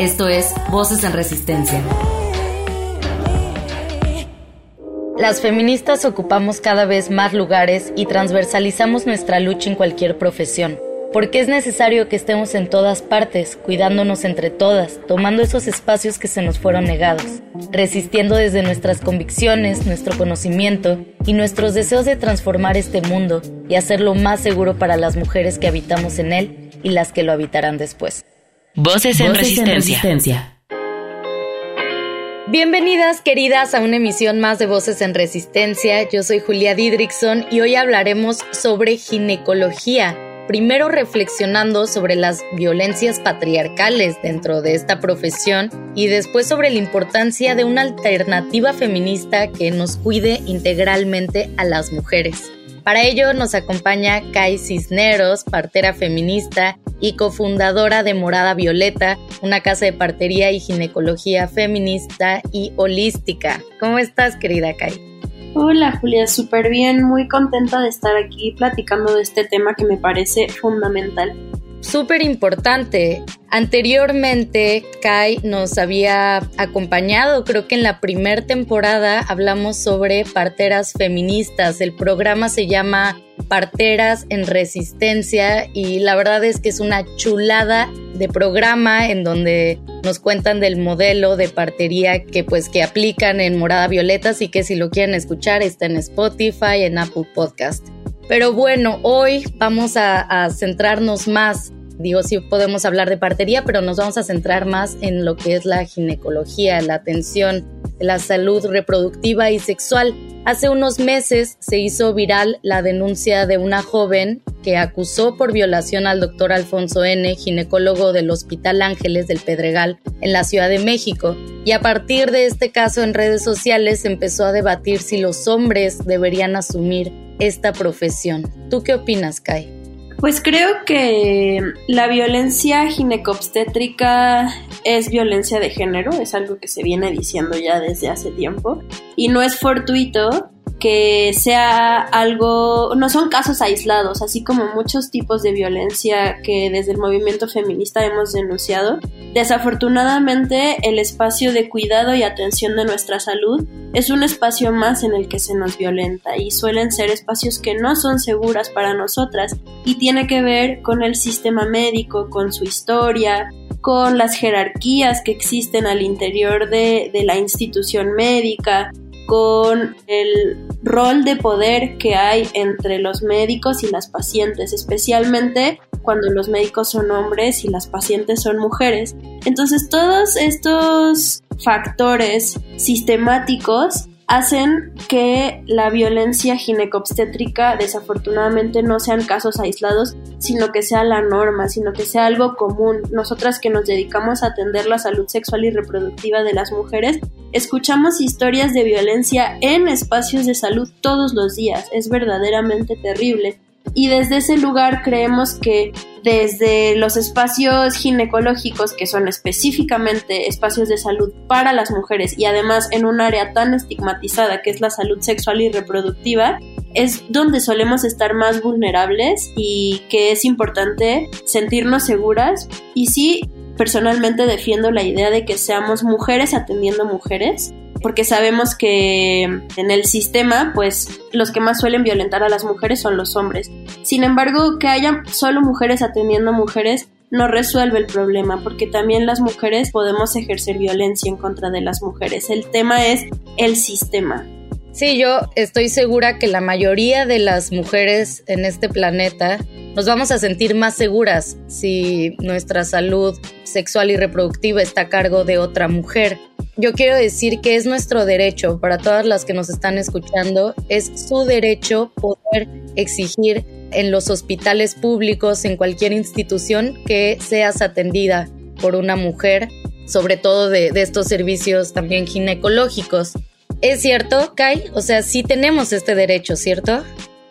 Esto es Voces en Resistencia. Las feministas ocupamos cada vez más lugares y transversalizamos nuestra lucha en cualquier profesión, porque es necesario que estemos en todas partes, cuidándonos entre todas, tomando esos espacios que se nos fueron negados, resistiendo desde nuestras convicciones, nuestro conocimiento y nuestros deseos de transformar este mundo y hacerlo más seguro para las mujeres que habitamos en él y las que lo habitarán después. Voces, en, resistencia. Bienvenidas queridas a una emisión más de Voces en Resistencia. Yo soy Julia Didrickson y hoy hablaremos sobre ginecología. Primero reflexionando sobre las violencias patriarcales dentro de esta profesión y después sobre la importancia de una alternativa feminista que nos cuide integralmente a las mujeres. Para ello nos acompaña Kai Cisneros, partera feminista y cofundadora de Morada Violeta, una casa de partería y ginecología feminista y holística. ¿Cómo estás, querida Kai? Hola Julia, súper bien, muy contenta de estar aquí platicando de este tema que me parece fundamental súper importante. Anteriormente, Kai nos había acompañado, creo que en la primera temporada hablamos sobre parteras feministas. El programa se llama Parteras en Resistencia y la verdad es que es una chulada de programa en donde nos cuentan del modelo de partería que pues que aplican en Morada Violeta, así que si lo quieren escuchar está en Spotify, en Apple Podcast. Pero bueno, hoy vamos a, centrarnos más digo, sí podemos hablar de partería, pero nos vamos a centrar más en lo que es la ginecología, la atención, la salud reproductiva y sexual. Hace unos meses se hizo viral la denuncia de una joven que acusó por violación al doctor Alfonso N., ginecólogo del Hospital Ángeles del Pedregal en la Ciudad de México. Y a partir de este caso en redes sociales empezó a debatir si los hombres deberían asumir esta profesión. ¿Tú qué opinas, Kai? Pues creo que la violencia ginecobstétrica es violencia de género, es algo que se viene diciendo ya desde hace tiempo y no es fortuito que sea algo, no son casos aislados, así como muchos tipos de violencia que desde el movimiento feminista hemos denunciado. Desafortunadamente, el espacio de cuidado y atención de nuestra salud es un espacio más en el que se nos violenta y suelen ser espacios que no son seguras para nosotras y tiene que ver con el sistema médico, con su historia, con las jerarquías que existen al interior de, de la institución médica, con el rol de poder que hay entre los médicos y las pacientes, especialmente cuando los médicos son hombres y las pacientes son mujeres. Entonces todos estos factores sistemáticos hacen que la violencia ginecobstétrica desafortunadamente no sean casos aislados, sino que sea la norma, sino que sea algo común. Nosotras que nos dedicamos a atender la salud sexual y reproductiva de las mujeres, escuchamos historias de violencia en espacios de salud todos los días. Es verdaderamente terrible y desde ese lugar creemos que desde los espacios ginecológicos, que son específicamente espacios de salud para las mujeres y además en un área tan estigmatizada que es la salud sexual y reproductiva, es donde solemos estar más vulnerables y que es importante sentirnos seguras. Y sí, personalmente defiendo la idea de que seamos mujeres atendiendo mujeres porque sabemos que en el sistema, pues los que más suelen violentar a las mujeres son los hombres. Sin embargo, que haya solo mujeres atendiendo mujeres no resuelve el problema, porque también las mujeres podemos ejercer violencia en contra de las mujeres. El tema es el sistema. Sí, yo estoy segura que la mayoría de las mujeres en este planeta nos vamos a sentir más seguras si nuestra salud sexual y reproductiva está a cargo de otra mujer yo quiero decir que es nuestro derecho, para todas las que nos están escuchando, es su derecho poder exigir en los hospitales públicos, en cualquier institución, que seas atendida por una mujer sobre todo de, estos servicios también ginecológicos. ¿Es cierto, Kai? O sea, sí tenemos este derecho, ¿cierto?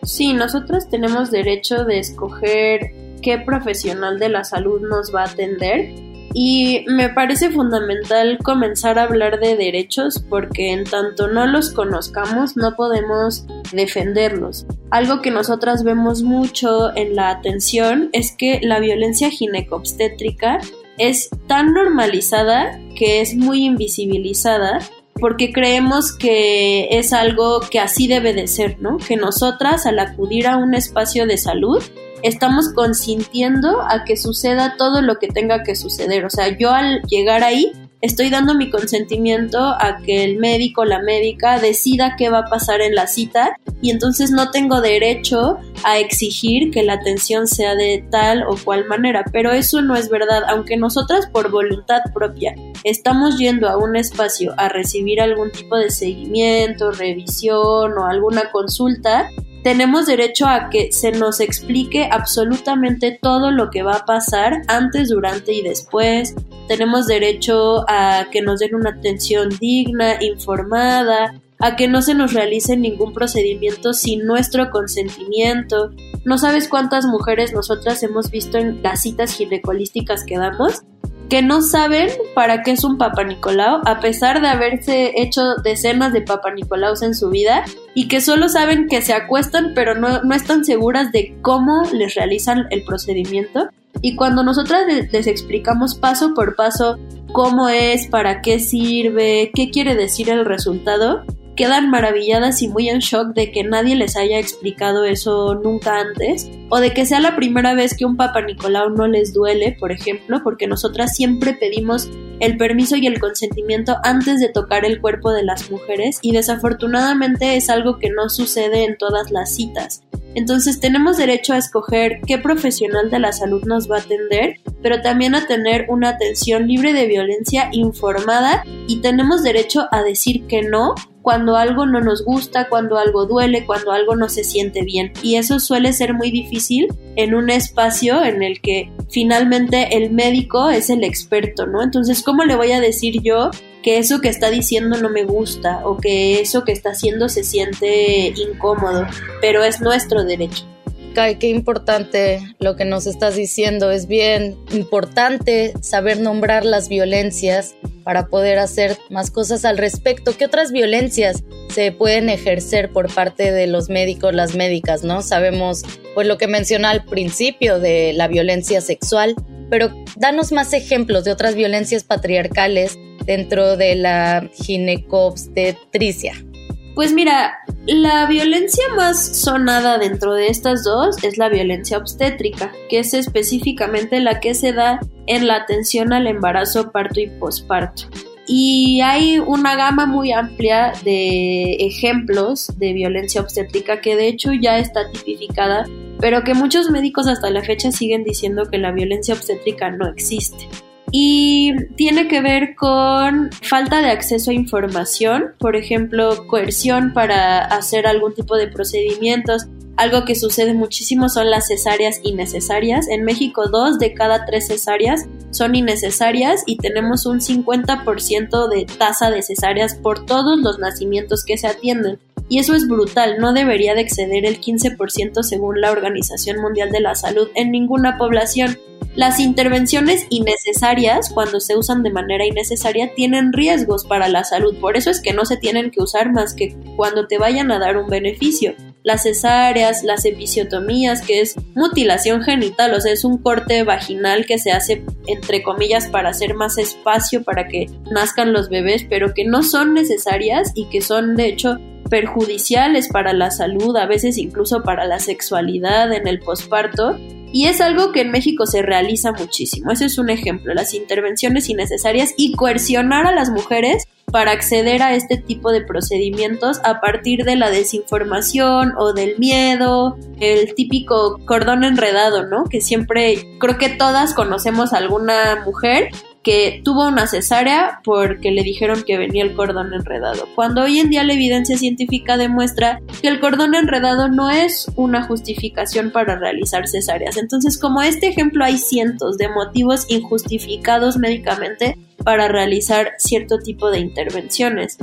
Sí, nosotros tenemos derecho de escoger qué profesional de la salud nos va a atender y me parece fundamental comenzar a hablar de derechos porque en tanto no los conozcamos no podemos defenderlos. Algo que nosotras vemos mucho en la atención es que la violencia ginecobstétrica es tan normalizada que es muy invisibilizada porque creemos que es algo que así debe de ser, ¿no? Que nosotras al acudir a un espacio de salud estamos consintiendo a que suceda todo lo que tenga que suceder. O sea, yo al llegar ahí estoy dando mi consentimiento a que el médico o la médica decida qué va a pasar en la cita y entonces no tengo derecho a exigir que la atención sea de tal o cual manera. Pero eso no es verdad, aunque nosotras por voluntad propia estamos yendo a un espacio a recibir algún tipo de seguimiento, revisión o alguna consulta, tenemos derecho a que se nos explique absolutamente todo lo que va a pasar antes, durante y después. Tenemos derecho a que nos den una atención digna, informada, a que no se nos realice ningún procedimiento sin nuestro consentimiento. No sabes cuántas mujeres nosotras hemos visto en las citas ginecolísticas que damos que no saben para qué es un Papa Nicolau, a pesar de haberse hecho decenas de Papa Nicolaus en su vida, y que solo saben que se acuestan, pero no, no están seguras de cómo les realizan el procedimiento. Y cuando nosotras les explicamos paso por paso cómo es, para qué sirve, qué quiere decir el resultado, quedan maravilladas y muy en shock de que nadie les haya explicado eso nunca antes, o de que sea la primera vez que un Papa Nicolau no les duele, por ejemplo, porque nosotras siempre pedimos el permiso y el consentimiento antes de tocar el cuerpo de las mujeres y desafortunadamente es algo que no sucede en todas las citas. Entonces tenemos derecho a escoger qué profesional de la salud nos va a atender, pero también a tener una atención libre de violencia informada y tenemos derecho a decir que no cuando algo no nos gusta, cuando algo duele, cuando algo no se siente bien. Y eso suele ser muy difícil en un espacio en el que finalmente el médico es el experto, ¿no? Entonces, ¿cómo le voy a decir yo que eso que está diciendo no me gusta o que eso que está haciendo se siente incómodo? Pero es nuestro derecho. Kai, qué importante lo que nos estás diciendo. Es bien importante saber nombrar las violencias para poder hacer más cosas al respecto. ¿Qué otras violencias se pueden ejercer por parte de los médicos, las médicas, no? Sabemos pues lo que menciona al principio de la violencia sexual, pero danos más ejemplos de otras violencias patriarcales dentro de la ginecobstetricia. Pues mira, la violencia más sonada dentro de estas dos es la violencia obstétrica, que es específicamente la que se da en la atención al embarazo, parto y posparto. Y hay una gama muy amplia de ejemplos de violencia obstétrica que de hecho ya está tipificada, pero que muchos médicos hasta la fecha siguen diciendo que la violencia obstétrica no existe y tiene que ver con falta de acceso a información, por ejemplo, coerción para hacer algún tipo de procedimientos. Algo que sucede muchísimo son las cesáreas innecesarias. En México, dos de cada tres cesáreas son innecesarias y tenemos un 50% de tasa de cesáreas por todos los nacimientos que se atienden. Y eso es brutal, no debería de exceder el 15% según la Organización Mundial de la Salud en ninguna población. Las intervenciones innecesarias, cuando se usan de manera innecesaria, tienen riesgos para la salud. Por eso es que no se tienen que usar más que cuando te vayan a dar un beneficio. Las cesáreas, las episiotomías, que es mutilación genital, o sea, es un corte vaginal que se hace entre comillas para hacer más espacio para que nazcan los bebés, pero que no son necesarias y que son de hecho perjudiciales para la salud, a veces incluso para la sexualidad en el posparto y es algo que en México se realiza muchísimo. Ese es un ejemplo, las intervenciones innecesarias y coercionar a las mujeres para acceder a este tipo de procedimientos a partir de la desinformación o del miedo, el típico cordón enredado, ¿no? Que siempre creo que todas conocemos a alguna mujer que tuvo una cesárea porque le dijeron que venía el cordón enredado, cuando hoy en día la evidencia científica demuestra que el cordón enredado no es una justificación para realizar cesáreas. Entonces, como este ejemplo hay cientos de motivos injustificados médicamente para realizar cierto tipo de intervenciones.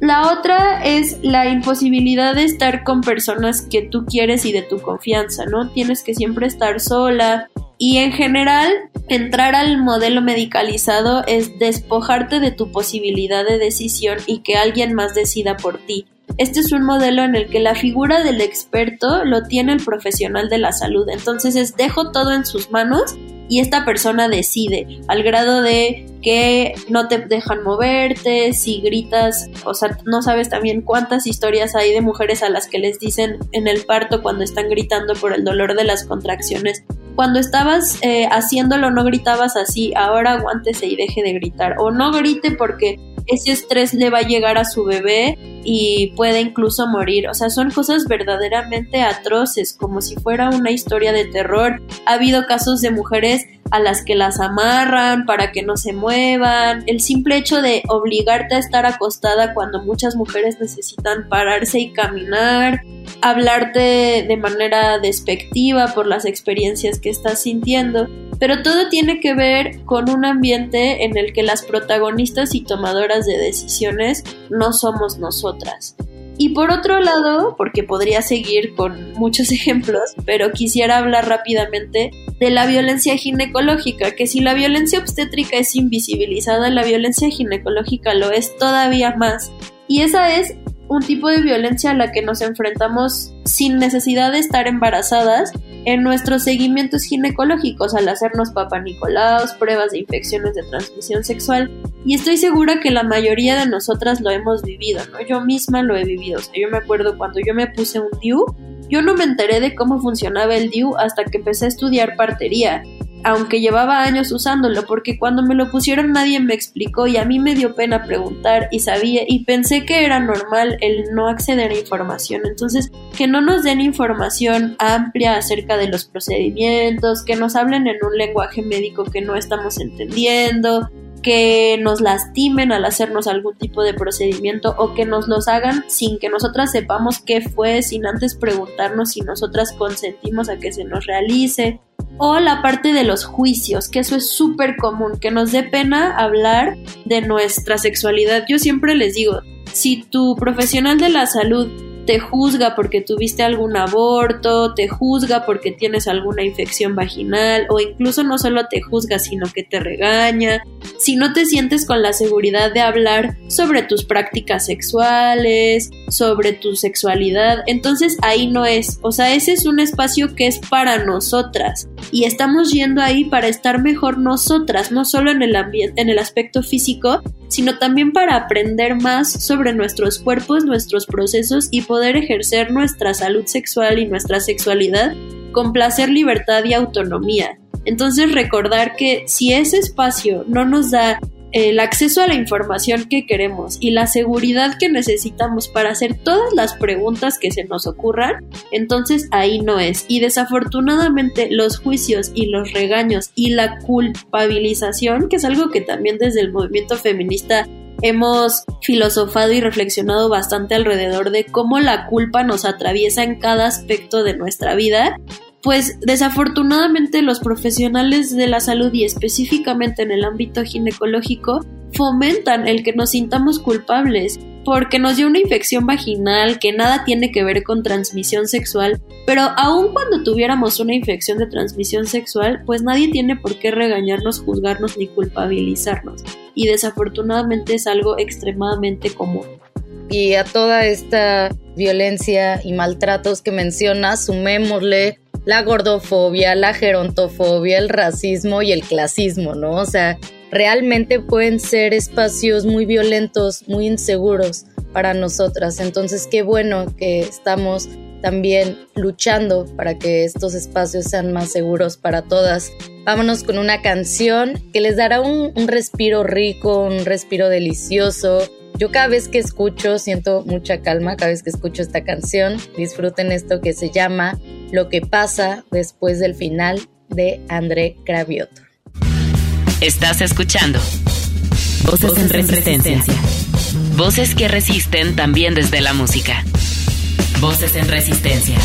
La otra es la imposibilidad de estar con personas que tú quieres y de tu confianza, ¿no? Tienes que siempre estar sola. Y en general, entrar al modelo medicalizado es despojarte de tu posibilidad de decisión y que alguien más decida por ti. Este es un modelo en el que la figura del experto lo tiene el profesional de la salud. Entonces es dejo todo en sus manos y esta persona decide al grado de que no te dejan moverte, si gritas, o sea, no sabes también cuántas historias hay de mujeres a las que les dicen en el parto cuando están gritando por el dolor de las contracciones. Cuando estabas eh, haciéndolo no gritabas así, ahora aguántese y deje de gritar. O no grite porque ese estrés le va a llegar a su bebé y puede incluso morir. O sea, son cosas verdaderamente atroces, como si fuera una historia de terror. Ha habido casos de mujeres a las que las amarran para que no se muevan, el simple hecho de obligarte a estar acostada cuando muchas mujeres necesitan pararse y caminar, hablarte de manera despectiva por las experiencias que estás sintiendo, pero todo tiene que ver con un ambiente en el que las protagonistas y tomadoras de decisiones no somos nosotras. Y por otro lado, porque podría seguir con muchos ejemplos, pero quisiera hablar rápidamente de la violencia ginecológica, que si la violencia obstétrica es invisibilizada, la violencia ginecológica lo es todavía más. Y esa es un tipo de violencia a la que nos enfrentamos sin necesidad de estar embarazadas en nuestros seguimientos ginecológicos al hacernos papanicolaos, pruebas de infecciones de transmisión sexual y estoy segura que la mayoría de nosotras lo hemos vivido, ¿no? Yo misma lo he vivido, o sea, yo me acuerdo cuando yo me puse un DIU, yo no me enteré de cómo funcionaba el DIU hasta que empecé a estudiar partería aunque llevaba años usándolo, porque cuando me lo pusieron nadie me explicó y a mí me dio pena preguntar y sabía y pensé que era normal el no acceder a información. Entonces, que no nos den información amplia acerca de los procedimientos, que nos hablen en un lenguaje médico que no estamos entendiendo, que nos lastimen al hacernos algún tipo de procedimiento o que nos los hagan sin que nosotras sepamos qué fue, sin antes preguntarnos si nosotras consentimos a que se nos realice. O la parte de los juicios, que eso es súper común, que nos dé pena hablar de nuestra sexualidad. Yo siempre les digo, si tu profesional de la salud te juzga porque tuviste algún aborto, te juzga porque tienes alguna infección vaginal o incluso no solo te juzga sino que te regaña, si no te sientes con la seguridad de hablar sobre tus prácticas sexuales, sobre tu sexualidad, entonces ahí no es, o sea, ese es un espacio que es para nosotras. Y estamos yendo ahí para estar mejor nosotras, no solo en el en el aspecto físico, sino también para aprender más sobre nuestros cuerpos, nuestros procesos y poder ejercer nuestra salud sexual y nuestra sexualidad con placer, libertad y autonomía. Entonces recordar que si ese espacio no nos da el acceso a la información que queremos y la seguridad que necesitamos para hacer todas las preguntas que se nos ocurran, entonces ahí no es. Y desafortunadamente los juicios y los regaños y la culpabilización, que es algo que también desde el movimiento feminista hemos filosofado y reflexionado bastante alrededor de cómo la culpa nos atraviesa en cada aspecto de nuestra vida pues desafortunadamente los profesionales de la salud y específicamente en el ámbito ginecológico fomentan el que nos sintamos culpables porque nos dio una infección vaginal que nada tiene que ver con transmisión sexual, pero aun cuando tuviéramos una infección de transmisión sexual, pues nadie tiene por qué regañarnos, juzgarnos ni culpabilizarnos. Y desafortunadamente es algo extremadamente común. Y a toda esta violencia y maltratos que mencionas, sumémosle la gordofobia, la gerontofobia, el racismo y el clasismo, ¿no? O sea, realmente pueden ser espacios muy violentos, muy inseguros para nosotras. Entonces, qué bueno que estamos también luchando para que estos espacios sean más seguros para todas. Vámonos con una canción que les dará un, un respiro rico, un respiro delicioso, yo cada vez que escucho siento mucha calma, cada vez que escucho esta canción. Disfruten esto que se llama Lo que pasa después del final de André Cravioto. Estás escuchando Voces, en, resistencia. Voces que resisten también desde la música. Voces en resistencia.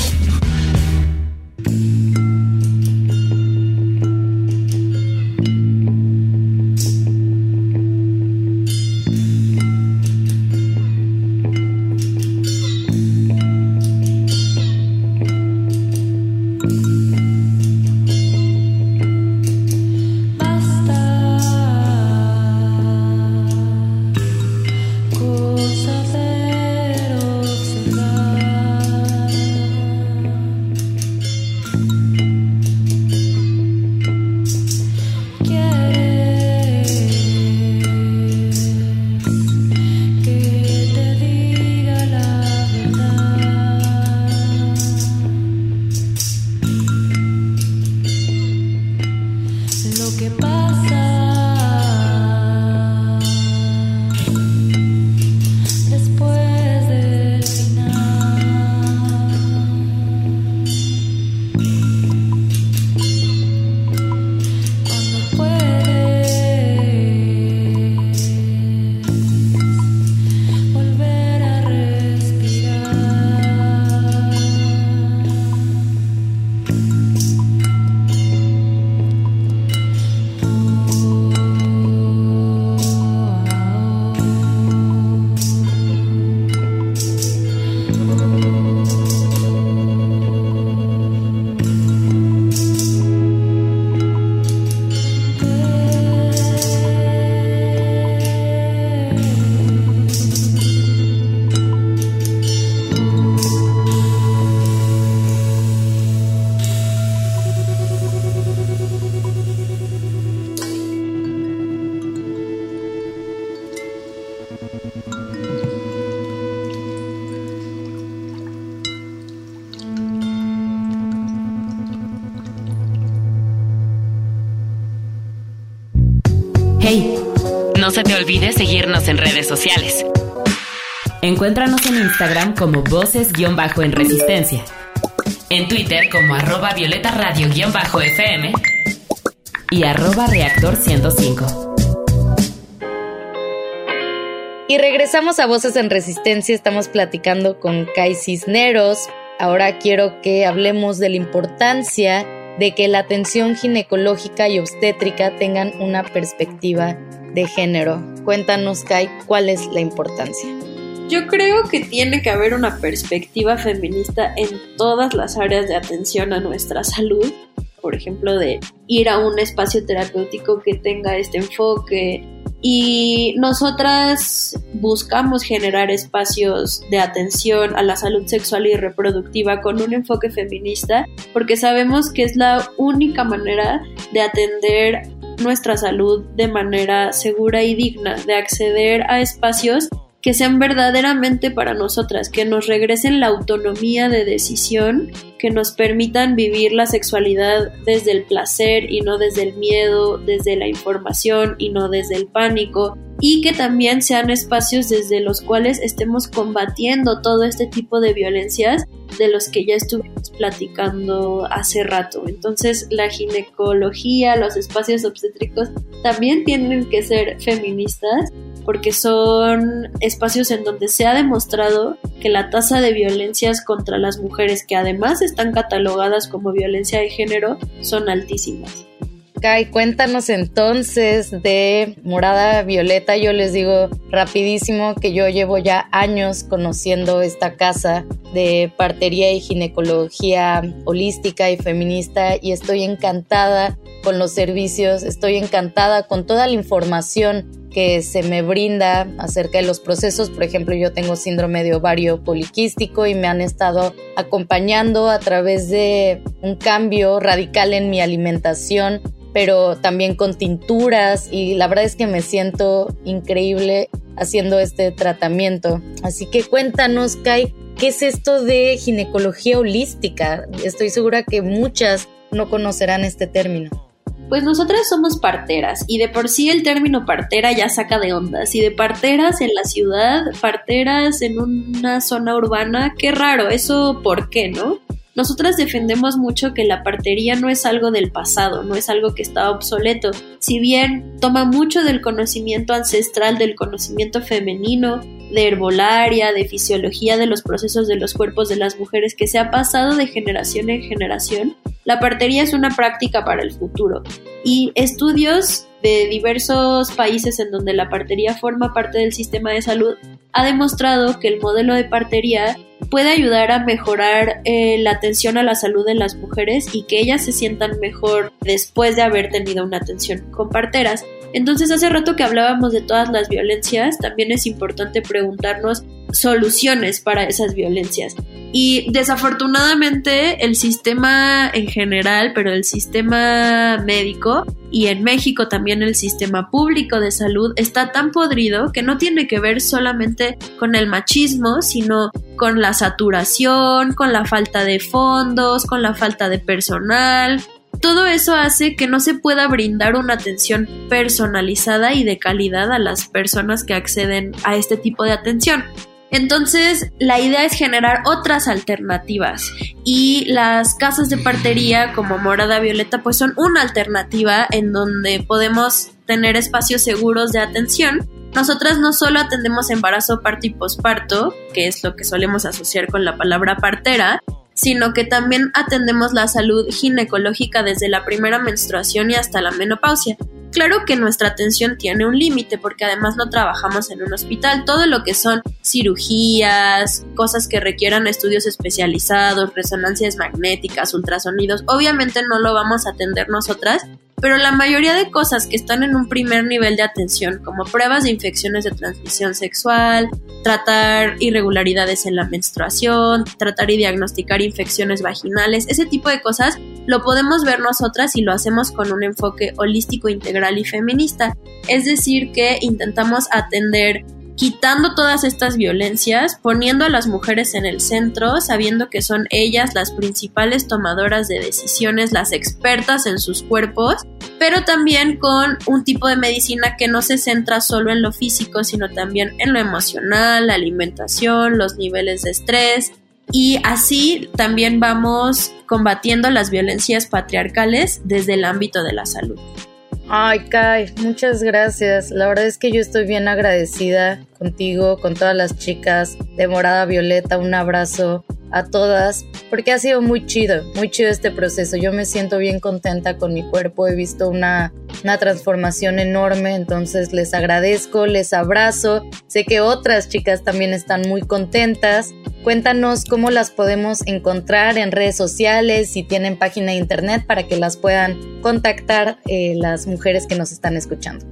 No se te olvide seguirnos en redes sociales. Encuéntranos en Instagram como voces-en resistencia. En Twitter como arroba violeta radio-fm y arroba reactor 105. Y regresamos a Voces en Resistencia, estamos platicando con Kai Cisneros. Ahora quiero que hablemos de la importancia de que la atención ginecológica y obstétrica tengan una perspectiva de género. Cuéntanos, Kai, cuál es la importancia. Yo creo que tiene que haber una perspectiva feminista en todas las áreas de atención a nuestra salud. Por ejemplo, de ir a un espacio terapéutico que tenga este enfoque. Y nosotras buscamos generar espacios de atención a la salud sexual y reproductiva con un enfoque feminista porque sabemos que es la única manera de atender nuestra salud de manera segura y digna, de acceder a espacios que sean verdaderamente para nosotras, que nos regresen la autonomía de decisión, que nos permitan vivir la sexualidad desde el placer y no desde el miedo, desde la información y no desde el pánico, y que también sean espacios desde los cuales estemos combatiendo todo este tipo de violencias de los que ya estuvimos platicando hace rato. Entonces la ginecología, los espacios obstétricos también tienen que ser feministas porque son espacios en donde se ha demostrado que la tasa de violencias contra las mujeres, que además están catalogadas como violencia de género, son altísimas. Kai, cuéntanos entonces de Morada Violeta. Yo les digo rapidísimo que yo llevo ya años conociendo esta casa de partería y ginecología holística y feminista y estoy encantada con los servicios, estoy encantada con toda la información que se me brinda acerca de los procesos. Por ejemplo, yo tengo síndrome de ovario poliquístico y me han estado acompañando a través de un cambio radical en mi alimentación, pero también con tinturas y la verdad es que me siento increíble haciendo este tratamiento. Así que cuéntanos, Kai, ¿qué es esto de ginecología holística? Estoy segura que muchas no conocerán este término. Pues nosotras somos parteras y de por sí el término partera ya saca de ondas y de parteras en la ciudad, parteras en una zona urbana, qué raro, eso por qué, ¿no? nosotras defendemos mucho que la partería no es algo del pasado, no es algo que está obsoleto. Si bien toma mucho del conocimiento ancestral, del conocimiento femenino, de herbolaria, de fisiología de los procesos de los cuerpos de las mujeres que se ha pasado de generación en generación, la partería es una práctica para el futuro. Y estudios de diversos países en donde la partería forma parte del sistema de salud ha demostrado que el modelo de partería puede ayudar a mejorar eh, la atención a la salud de las mujeres y que ellas se sientan mejor después de haber tenido una atención con parteras. Entonces, hace rato que hablábamos de todas las violencias, también es importante preguntarnos soluciones para esas violencias. Y desafortunadamente el sistema en general, pero el sistema médico y en México también el sistema público de salud está tan podrido que no tiene que ver solamente con el machismo, sino con la saturación, con la falta de fondos, con la falta de personal, todo eso hace que no se pueda brindar una atención personalizada y de calidad a las personas que acceden a este tipo de atención. Entonces, la idea es generar otras alternativas y las casas de partería como Morada Violeta pues son una alternativa en donde podemos tener espacios seguros de atención. Nosotras no solo atendemos embarazo, parto y posparto, que es lo que solemos asociar con la palabra partera, sino que también atendemos la salud ginecológica desde la primera menstruación y hasta la menopausia. Claro que nuestra atención tiene un límite porque además no trabajamos en un hospital. Todo lo que son cirugías, cosas que requieran estudios especializados, resonancias magnéticas, ultrasonidos, obviamente no lo vamos a atender nosotras, pero la mayoría de cosas que están en un primer nivel de atención, como pruebas de infecciones de transmisión sexual, tratar irregularidades en la menstruación, tratar y diagnosticar infecciones vaginales, ese tipo de cosas, lo podemos ver nosotras y lo hacemos con un enfoque holístico, integral y feminista. Es decir, que intentamos atender quitando todas estas violencias, poniendo a las mujeres en el centro, sabiendo que son ellas las principales tomadoras de decisiones, las expertas en sus cuerpos, pero también con un tipo de medicina que no se centra solo en lo físico, sino también en lo emocional, la alimentación, los niveles de estrés. Y así también vamos combatiendo las violencias patriarcales desde el ámbito de la salud. Ay, Kai, muchas gracias. La verdad es que yo estoy bien agradecida contigo, con todas las chicas de Morada Violeta. Un abrazo a todas, porque ha sido muy chido, muy chido este proceso. Yo me siento bien contenta con mi cuerpo, he visto una, una transformación enorme, entonces les agradezco, les abrazo. Sé que otras chicas también están muy contentas Cuéntanos cómo las podemos encontrar en redes sociales, si tienen página de internet para que las puedan contactar eh, las mujeres que nos están escuchando.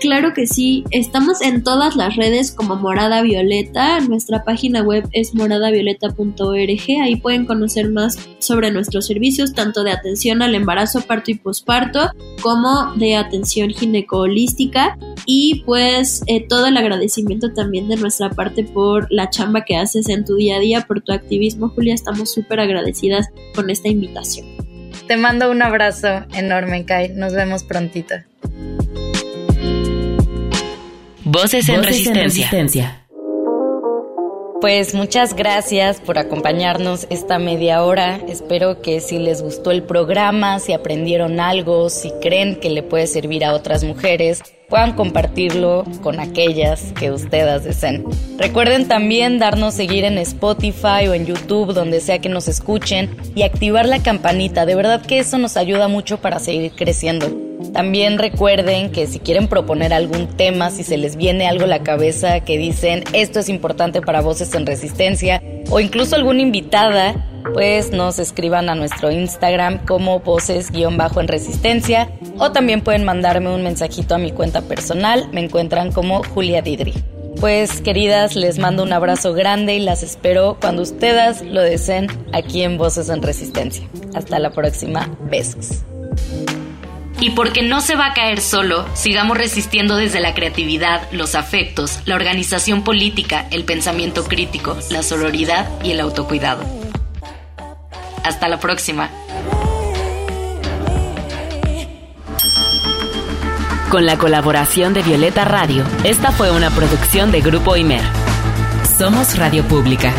Claro que sí, estamos en todas las redes como Morada Violeta, nuestra página web es moradavioleta.org, ahí pueden conocer más sobre nuestros servicios, tanto de atención al embarazo, parto y posparto, como de atención ginecolística y pues eh, todo el agradecimiento también de nuestra parte por la chamba que haces en tu día a día, por tu activismo, Julia, estamos súper agradecidas con esta invitación. Te mando un abrazo enorme, Kai, nos vemos prontito. Voces, en, resistencia. Pues muchas gracias por acompañarnos esta media hora. Espero que si les gustó el programa, si aprendieron algo, si creen que le puede servir a otras mujeres, puedan compartirlo con aquellas que ustedes deseen. Recuerden también darnos seguir en Spotify o en YouTube, donde sea que nos escuchen, y activar la campanita. De verdad que eso nos ayuda mucho para seguir creciendo. También recuerden que si quieren proponer algún tema, si se les viene algo a la cabeza que dicen esto es importante para Voces en Resistencia, o incluso alguna invitada, pues nos escriban a nuestro Instagram como voces-en resistencia o también pueden mandarme un mensajito a mi cuenta personal, me encuentran como Julia Didri. Pues queridas, les mando un abrazo grande y las espero cuando ustedes lo deseen aquí en Voces en Resistencia. Hasta la próxima, besos. Y porque no se va a caer solo, sigamos resistiendo desde la creatividad, los afectos, la organización política, el pensamiento crítico, la sororidad y el autocuidado. Hasta la próxima. Con la colaboración de Violeta Radio, esta fue una producción de Grupo Imer. Somos Radio Pública.